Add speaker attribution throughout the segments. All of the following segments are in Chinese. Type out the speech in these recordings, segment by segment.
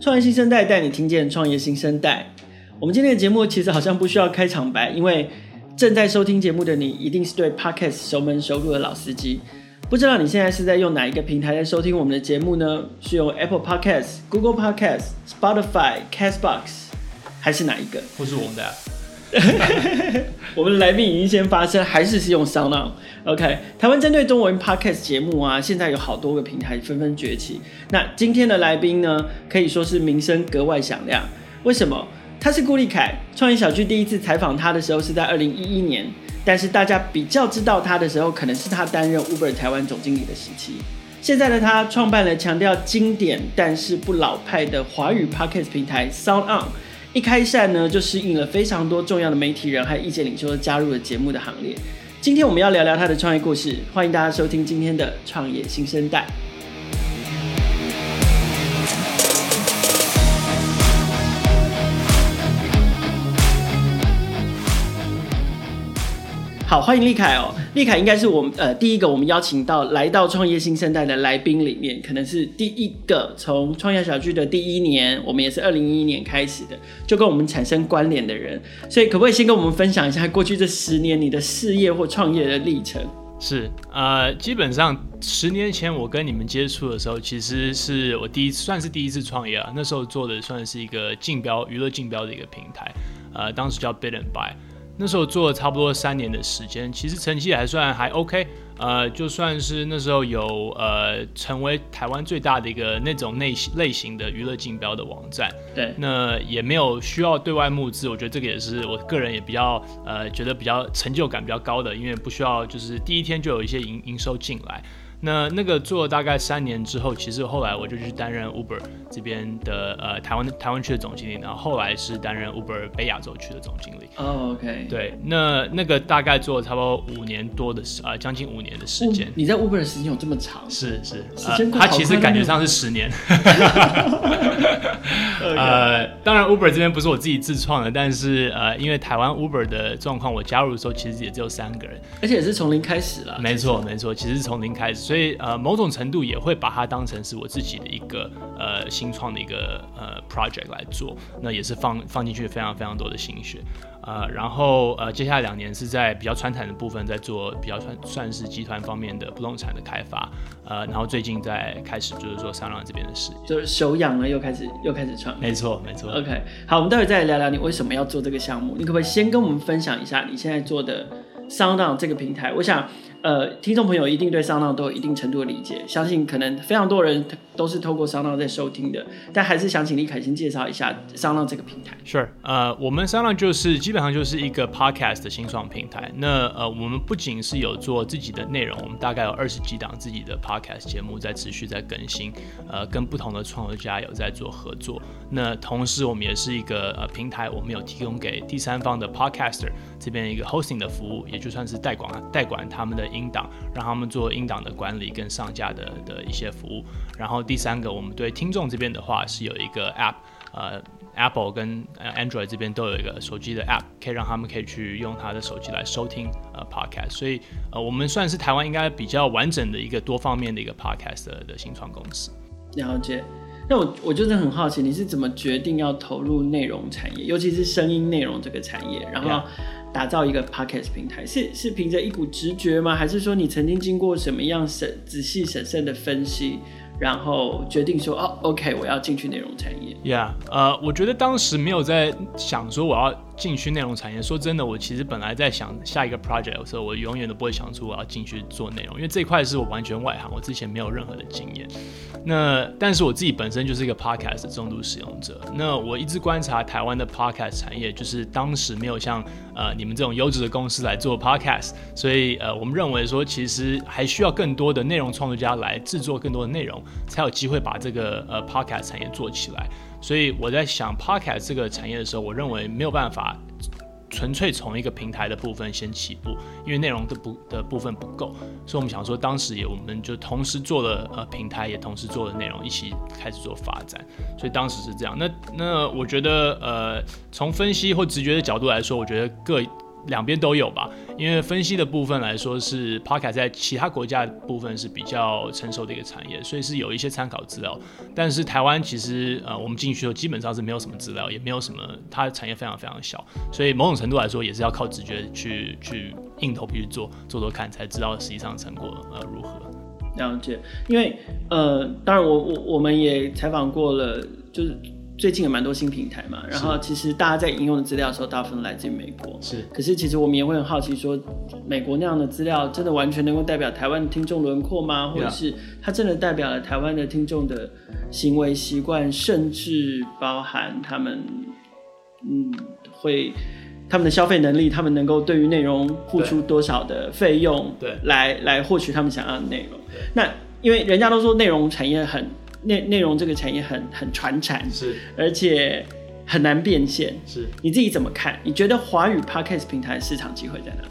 Speaker 1: 创业新生代带你听见创业新生代。我们今天的节目其实好像不需要开场白，因为正在收听节目的你一定是对 Podcast 熟门熟路的老司机。不知道你现在是在用哪一个平台在收听我们的节目呢？是用 Apple Podcast、Google Podcast、Spotify、Castbox，还是哪一个？
Speaker 2: 或是我们的？
Speaker 1: 我们的来宾已经先发声，还是是用 SoundOn？OK，台湾针对中文 Podcast 节目啊，现在有好多个平台纷纷崛起。那今天的来宾呢，可以说是名声格外响亮。为什么？他是顾立凯。创业小聚第一次采访他的时候是在二零一一年，但是大家比较知道他的时候，可能是他担任 Uber 台湾总经理的时期。现在的他创办了强调经典但是不老派的华语 Podcast 平台 SoundOn。一开赛呢，就吸引了非常多重要的媒体人还有意见领袖加入了节目的行列。今天我们要聊聊他的创业故事，欢迎大家收听今天的创业新生代。好，欢迎立凯哦。立凯应该是我们呃第一个我们邀请到来到创业新生代的来宾里面，可能是第一个从创业小聚的第一年，我们也是二零一一年开始的，就跟我们产生关联的人。所以可不可以先跟我们分享一下过去这十年你的事业或创业的历程？
Speaker 2: 是，呃，基本上十年前我跟你们接触的时候，其实是我第一次算是第一次创业啊。那时候做的算是一个竞标娱乐竞标的一个平台，呃，当时叫 Bid and Buy。那时候做了差不多三年的时间，其实成绩还算还 OK，呃，就算是那时候有呃成为台湾最大的一个那种类类型的娱乐竞标的网站，
Speaker 1: 对，
Speaker 2: 那也没有需要对外募资，我觉得这个也是我个人也比较呃觉得比较成就感比较高的，因为不需要就是第一天就有一些营营收进来。那那个做了大概三年之后，其实后来我就去担任 Uber 这边的呃台湾台湾区的总经理，然后后来是担任 Uber 北亚洲区的总经理。
Speaker 1: 哦、oh,，OK。
Speaker 2: 对，那那个大概做了差不多五年多的时，呃，将近五年的时间。
Speaker 1: 你在 Uber 的时间有这么长？
Speaker 2: 是是，
Speaker 1: 时间
Speaker 2: 呃，他其实感觉上是十年。呃，当然 Uber 这边不是我自己自创的，但是呃，因为台湾 Uber 的状况，我加入的时候其实也只有三个人，
Speaker 1: 而且也是从零开始了。
Speaker 2: 没错没错，其实是从零开始。所以呃，某种程度也会把它当成是我自己的一个呃新创的一个呃 project 来做，那也是放放进去非常非常多的心血，呃，然后呃接下来两年是在比较传产的部分在做比较算算是集团方面的不动产的开发，呃，然后最近在开始就是说 SoundOn 这边的事，
Speaker 1: 就是手痒了又开始又开始创，
Speaker 2: 没错没错。
Speaker 1: OK，好，我们待会再来聊聊你为什么要做这个项目，你可不可以先跟我们分享一下你现在做的 SoundOn 这个平台？我想。呃，听众朋友一定对 SoundOn 都有一定程度的理解，相信可能非常多人都是透过 SoundOn 在收听的，但还是想请李凯先介绍一下 SoundOn 这个平台。
Speaker 2: Sure，呃，我们 SoundOn 就是基本上就是一个 Podcast 的新创平台。那呃，我们不仅是有做自己的内容，我们大概有二十几档自己的 Podcast 节目在持续在更新，呃，跟不同的创作家有在做合作。那同时，我们也是一个呃平台，我们有提供给第三方的 Podcaster 这边一个 Hosting 的服务，也就算是代管代管他们的。音档，让他们做音档的管理跟上架的的一些服务。然后第三个，我们对听众这边的话是有一个 App，呃，Apple 跟 Android 这边都有一个手机的 App，可以让他们可以去用他的手机来收听呃 Podcast。所以呃，我们算是台湾应该比较完整的一个多方面的一个 Podcast 的，的新创公司。
Speaker 1: 了解。那我我就是很好奇，你是怎么决定要投入内容产业，尤其是声音内容这个产业，然后.打造一个 podcast 平台，是是凭着一股直觉吗？还是说你曾经经过什么样审仔细审慎的分析，然后决定说哦，OK，我要进去内容产业
Speaker 2: ？Yeah，呃，我觉得当时没有在想说我要进去内容产业。说真的，我其实本来在想下一个 project 的时候，我永远都不会想出我要进去做内容，因为这块是我完全外行，我之前没有任何的经验。那但是我自己本身就是一个 podcast 重度使用者。那我一直观察台湾的 podcast 产业，就是当时没有像呃你们这种优质的公司来做 podcast，所以呃我们认为说其实还需要更多的内容创作家来制作更多的内容，才有机会把这个呃 podcast 产业做起来。所以我在想 p o c k e t 这个产业的时候，我认为没有办法。纯粹从一个平台的部分先起步，因为内容的不的部分不够，所以我们想说，当时也我们就同时做了呃平台，也同时做了内容，一起开始做发展。所以当时是这样。那那我觉得呃，从分析或直觉的角度来说，我觉得各两边都有吧。因为分析的部分来说，是 p o c a 在其他国家部分是比较成熟的一个产业，所以是有一些参考资料。但是台湾其实呃，我们进去后基本上是没有什么资料，也没有什么，它的产业非常非常小，所以某种程度来说也是要靠直觉去去硬头皮去做做做看，才知道实际上成果呃如何。
Speaker 1: 了解，因为呃，当然我我我们也采访过了，就是。最近有蛮多新平台嘛，然后其实大家在引用的资料的时候，大部分来自于美国。
Speaker 2: 是，
Speaker 1: 可是其实我们也会很好奇，说美国那样的资料真的完全能够代表台湾的听众轮廓吗？或者是它真的代表了台湾的听众的行为习惯，甚至包含他们，嗯，会他们的消费能力，他们能够对于内容付出多少的费用，对，来来获取他们想要的内容。那因为人家都说内容产业很。内内容这个产业很很传产，
Speaker 2: 是，
Speaker 1: 而且很难变现，
Speaker 2: 是。
Speaker 1: 你自己怎么看？你觉得华语 Podcast 平台市场机会在哪里？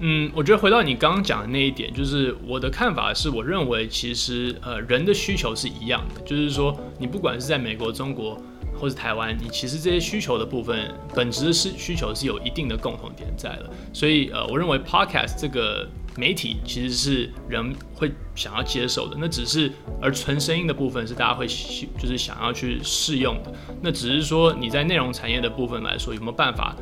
Speaker 2: 嗯，我觉得回到你刚刚讲的那一点，就是我的看法是，我认为其实呃人的需求是一样的，就是说你不管是在美国、中国。或是台湾，你其实这些需求的部分，本质是需求是有一定的共同点在的，所以呃，我认为 Podcast 这个媒体其实是人会想要接受的，那只是而纯声音的部分是大家会就是想要去试用的，那只是说你在内容产业的部分来说，有没有办法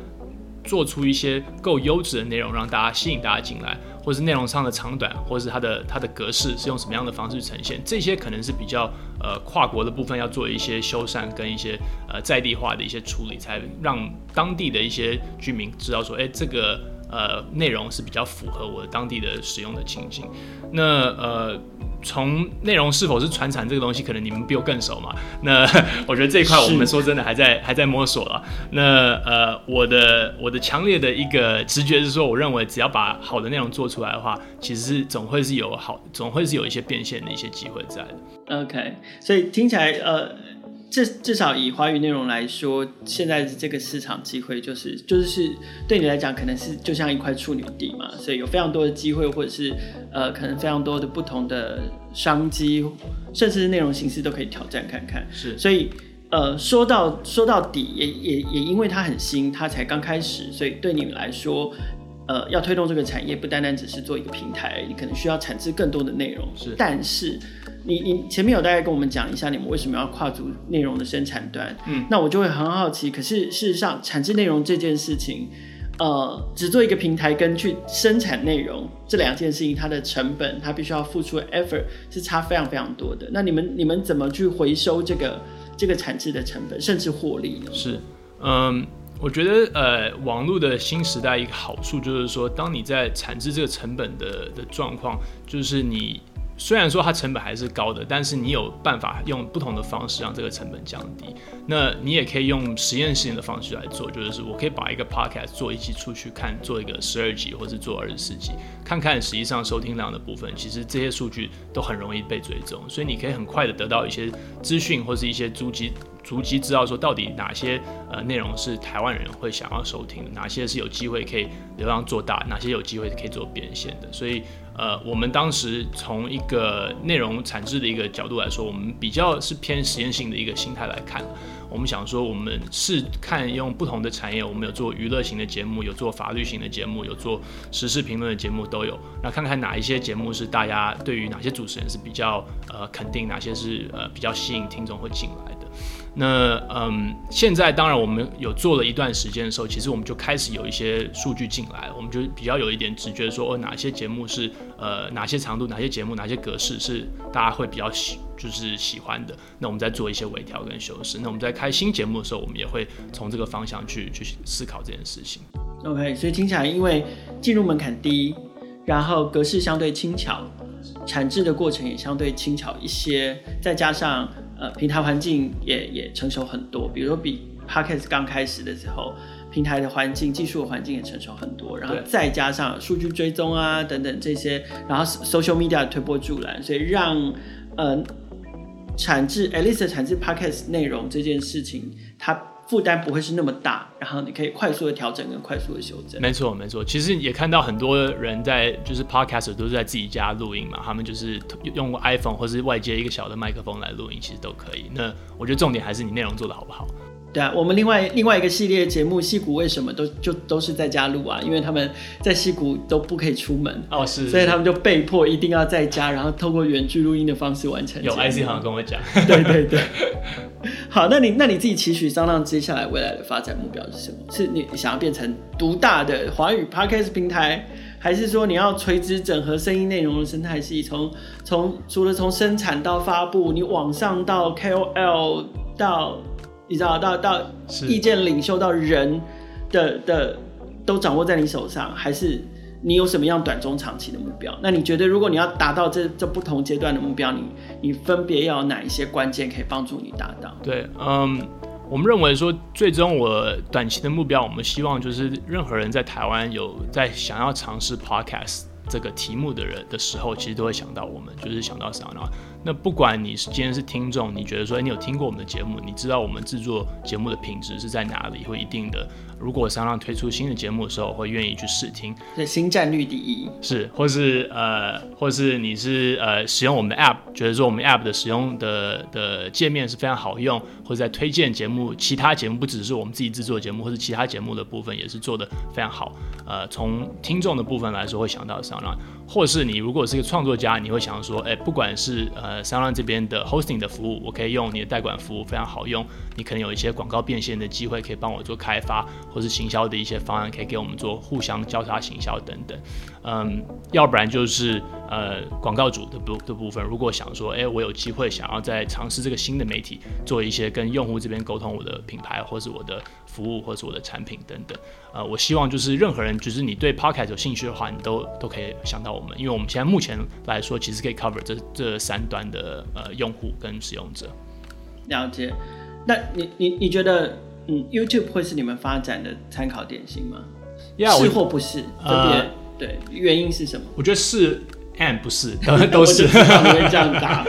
Speaker 2: 做出一些够优质的内容，让大家吸引大家进来。或是内容上的长短，或是它的它的格式是用什么样的方式呈现，这些可能是比较呃跨国的部分要做一些修缮跟一些呃在地化的一些处理，才让当地的一些居民知道说，哎，这个呃内容是比较符合我当地的使用的情景。那呃。从内容是否是传产这个东西，可能你们比我更熟嘛。那 我觉得这一块我们说真的还在还在摸索了。那呃，我的我的强烈的一个直觉是说，我认为只要把好的内容做出来的话，其实是总会是有好，总会是有一些变现的一些机会在的。
Speaker 1: OK，所以听起来呃。至至少以华语内容来说，现在的这个市场机会就是就是是对你来讲，可能是就像一块处女地嘛，所以有非常多的机会，或者是呃，可能非常多的不同的商机，甚至是内容形式都可以挑战看看。
Speaker 2: 是，
Speaker 1: 所以呃，说到说到底，也也也因为它很新，它才刚开始，所以对你们来说，呃，要推动这个产业，不单单只是做一个平台，你可能需要产制更多的内容。
Speaker 2: 是，
Speaker 1: 但是。你你前面有大概跟我们讲一下你们为什么要跨足内容的生产端，嗯，那我就会很好奇。可是事实上，产制内容这件事情，呃，只做一个平台跟去生产内容这两件事情，它的成本，它必须要付出的 effort 是差非常非常多的。那你们你们怎么去回收这个这个产制的成本，甚至获利呢？
Speaker 2: 是，嗯，我觉得呃，网络的新时代一个好处就是说，当你在产制这个成本的的状况，就是你。虽然说它成本还是高的，但是你有办法用不同的方式让这个成本降低。那你也可以用实验性的方式来做，就是我可以把一个 podcast 做一期出去看，做一个十二集或者做二十四集，看看实际上收听量的部分，其实这些数据都很容易被追踪，所以你可以很快的得到一些资讯或是一些足迹。逐级知道说到底哪些呃内容是台湾人会想要收听，哪些是有机会可以流量做大，哪些有机会可以做变现的。所以呃，我们当时从一个内容产制的一个角度来说，我们比较是偏实验性的一个心态来看。我们想说，我们是看用不同的产业，我们有做娱乐型的节目，有做法律型的节目，有做时事评论的节目都有。那看看哪一些节目是大家对于哪些主持人是比较呃肯定，哪些是呃比较吸引听众会进来的。那嗯，现在当然我们有做了一段时间的时候，其实我们就开始有一些数据进来，我们就比较有一点直觉说，哦，哪些节目是呃哪些长度，哪些节目哪些格式是大家会比较喜就是喜欢的，那我们在做一些微调跟修饰。那我们在开新节目的时候，我们也会从这个方向去去思考这件事情。
Speaker 1: OK，所以听起来因为进入门槛低，然后格式相对轻巧，产制的过程也相对轻巧一些，再加上。呃，平台环境也也成熟很多，比如说比 Podcast 刚开始的时候，平台的环境、技术的环境也成熟很多，然后再加上数据追踪啊等等这些，然后 social media 的推波助澜，所以让呃产制 at least 产制 Podcast 内容这件事情，它。负担不会是那么大，然后你可以快速的调整跟快速的修正。
Speaker 2: 没错，没错。其实也看到很多人在就是 Podcast 都是在自己家录音嘛，他们就是用 iPhone 或是外接一个小的麦克风来录音，其实都可以。那我觉得重点还是你内容做的好不好。
Speaker 1: 对啊，我们另外另外一个系列节目《戏骨为什么》都就都是在家录啊，因为他们在戏骨都不可以出门
Speaker 2: 哦，是，
Speaker 1: 所以他们就被迫一定要在家，然后透过远距录音的方式完成。
Speaker 2: 有 IC 好像跟我讲，
Speaker 1: 对对对。好，那你那你自己期许张浪接下来未来的发展目标是什么？是你想要变成独大的华语 Podcast 平台？还是说你要垂直整合声音内容的生态系，从从除了从生产到发布，你网上到 KOL 到你知道到到意见领袖到人的的都掌握在你手上，还是你有什么样短中长期的目标？那你觉得如果你要达到这这不同阶段的目标，你你分别要有哪一些关键可以帮助你达到？
Speaker 2: 对，嗯。我们认为说，最终我短期的目标，我们希望就是任何人在台湾有在想要尝试 podcast 这个题目的人的时候，其实都会想到我们，就是想到 s o。那不管你是今天是听众，你觉得说，你有听过我们的节目，你知道我们制作节目的品质是在哪里，会一定的。如果 SoundOn 推出新的节目的时候，会愿意去试听。
Speaker 1: 对，新战率第一
Speaker 2: 是，或是呃，或是你是呃使用我们的 App，觉得说我们 App 的使用的的界面是非常好用，或者在推荐节目，其他节目不只是我们自己制作的节目，或是其他节目的部分也是做的非常好。呃，从听众的部分来说，会想到 SoundOn，或是你如果是一个创作家，你会想说，哎，不管是呃商量这边的 Hosting 的服务，我可以用你的代管服务非常好用，你可能有一些广告变现的机会，可以帮我做开发。或是行销的一些方案，可以给我们做互相交叉行销等等，嗯，要不然就是呃广告主的部的部分，如果想说，哎、欸，我有机会想要再尝试这个新的媒体，做一些跟用户这边沟通我的品牌，或是我的服务，或是我的产品等等，呃，我希望就是任何人，就是你对 Podcast 有兴趣的话，你都都可以想到我们，因为我们现在目前来说，其实可以 cover 这这三端的呃用户跟使用者。
Speaker 1: 了解，那你你你觉得？嗯，YouTube 会是你们发展的参考典型吗？Yeah, 是或不是？分别、呃、对，原因是什么？
Speaker 2: 我觉得是。And 不 是，都是。
Speaker 1: 我会这样打。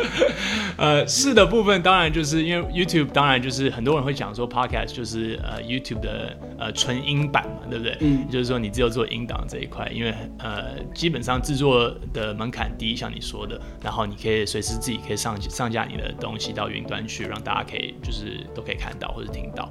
Speaker 2: 呃，是的部分当然就是因为 YouTube，当然就是很多人会讲说 Podcast 就是呃 YouTube 的呃纯音版嘛，对不对？嗯。就是说你只有做音档这一块，因为呃基本上制作的门槛低，像你说的，然后你可以随时自己可以上上架你的东西到云端去，让大家可以就是都可以看到或者听到。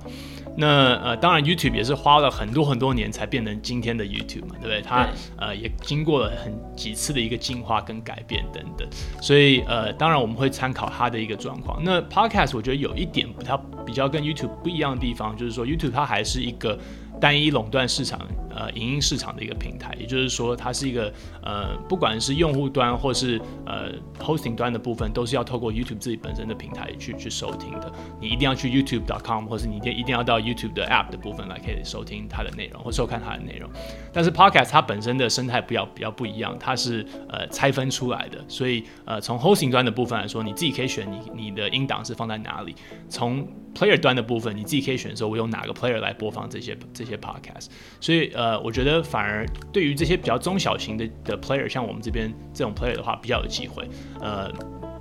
Speaker 2: 那呃当然 YouTube 也是花了很多很多年才变成今天的 YouTube 嘛，对不对？它呃也经过了很几次的一个进化。化跟改变等等，所以呃，当然我们会参考它的一个状况。那 Podcast 我觉得有一点不太比较跟 YouTube 不一样的地方，就是说 YouTube 它还是一个。单一垄断市场，呃，影音市场的一个平台，也就是说，它是一个，呃，不管是用户端或是呃 hosting 端的部分，都是要透过 YouTube 自己本身的平台去去收听的。你一定要去 YouTube.com，或是你一定一定要到 YouTube 的 App 的部分来可以收听它的内容或收看它的内容。但是 Podcast 它本身的生态比较比较不一样，它是呃拆分出来的，所以呃从 hosting 端的部分来说，你自己可以选你你的音档是放在哪里。从 player 端的部分，你自己可以选择我用哪个 player 来播放这些这些 podcast，所以呃，呃我觉得反而对于这些比较中小型的的 player，像我们这边这种 player 的话，比较有机会，呃，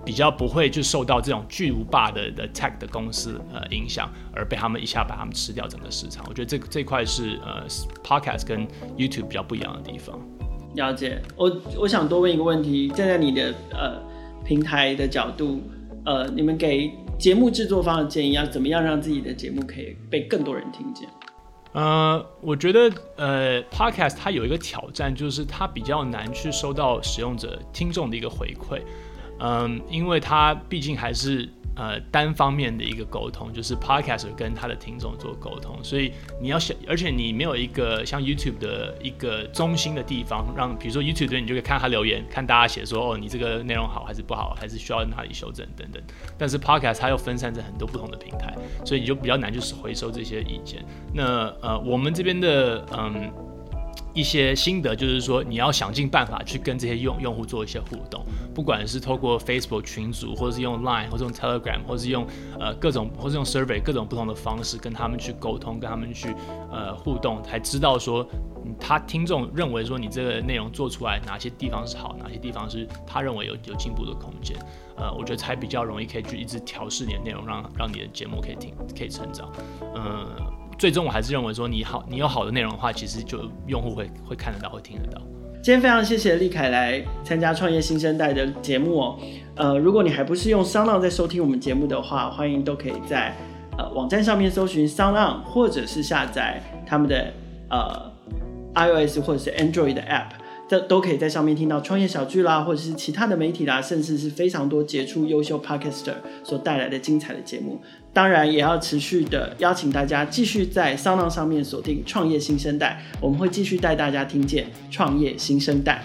Speaker 2: 比较不会就受到这种巨无霸的的 tech 的公司呃影响，而被他们一下把他们吃掉整个市场。我觉得这这块是呃 podcast 跟 YouTube 比较不一样的地方。
Speaker 1: 了解，我我想多问一个问题，站在你的呃平台的角度，呃，你们给。节目制作方的建议要怎么样让自己的节目可以被更多人听见？
Speaker 2: 呃，我觉得呃，Podcast 它有一个挑战，就是它比较难去收到使用者、听众的一个回馈，嗯、因为它毕竟还是。呃，单方面的一个沟通，就是 podcast 跟他的听众做沟通，所以你要想，而且你没有一个像 YouTube 的一个中心的地方，让比如说 YouTube 的你就可以看他留言，看大家写说哦，你这个内容好还是不好，还是需要哪里修正等等。但是 Podcast 它又分散在很多不同的平台，所以你就比较难就是回收这些意见。那呃，我们这边的嗯。一些心得就是说，你要想尽办法去跟这些用用户做一些互动，不管是透过 Facebook 群组，或者是用 Line，或者用 Telegram，或是用呃各种，或是用 Survey 各种不同的方式跟他们去沟通，跟他们去呃互动，才知道说他听众认为说你这个内容做出来哪些地方是好，哪些地方是他认为有有进步的空间。呃，我觉得才比较容易可以去一直调试你的内容，让让你的节目可以听，可以成长。嗯、呃。最终我还是认为说，你好，你有好的内容的话，其实就用户会会看得到，会听得到。
Speaker 1: 今天非常谢谢立凯来参加创业新生代的节目哦。呃，如果你还不是用声浪在收听我们节目的话，欢迎都可以在呃网站上面搜寻 SoundOn，或者是下载他们的呃 iOS 或者是 Android 的 App，这都可以在上面听到创业小聚啦，或者是其他的媒体啦，甚至是非常多杰出优秀 Podcaster 所带来的精彩的节目。当然，也要持续的邀请大家继续在 Sound 上面锁定创业新生代，我们会继续带大家听见创业新生代。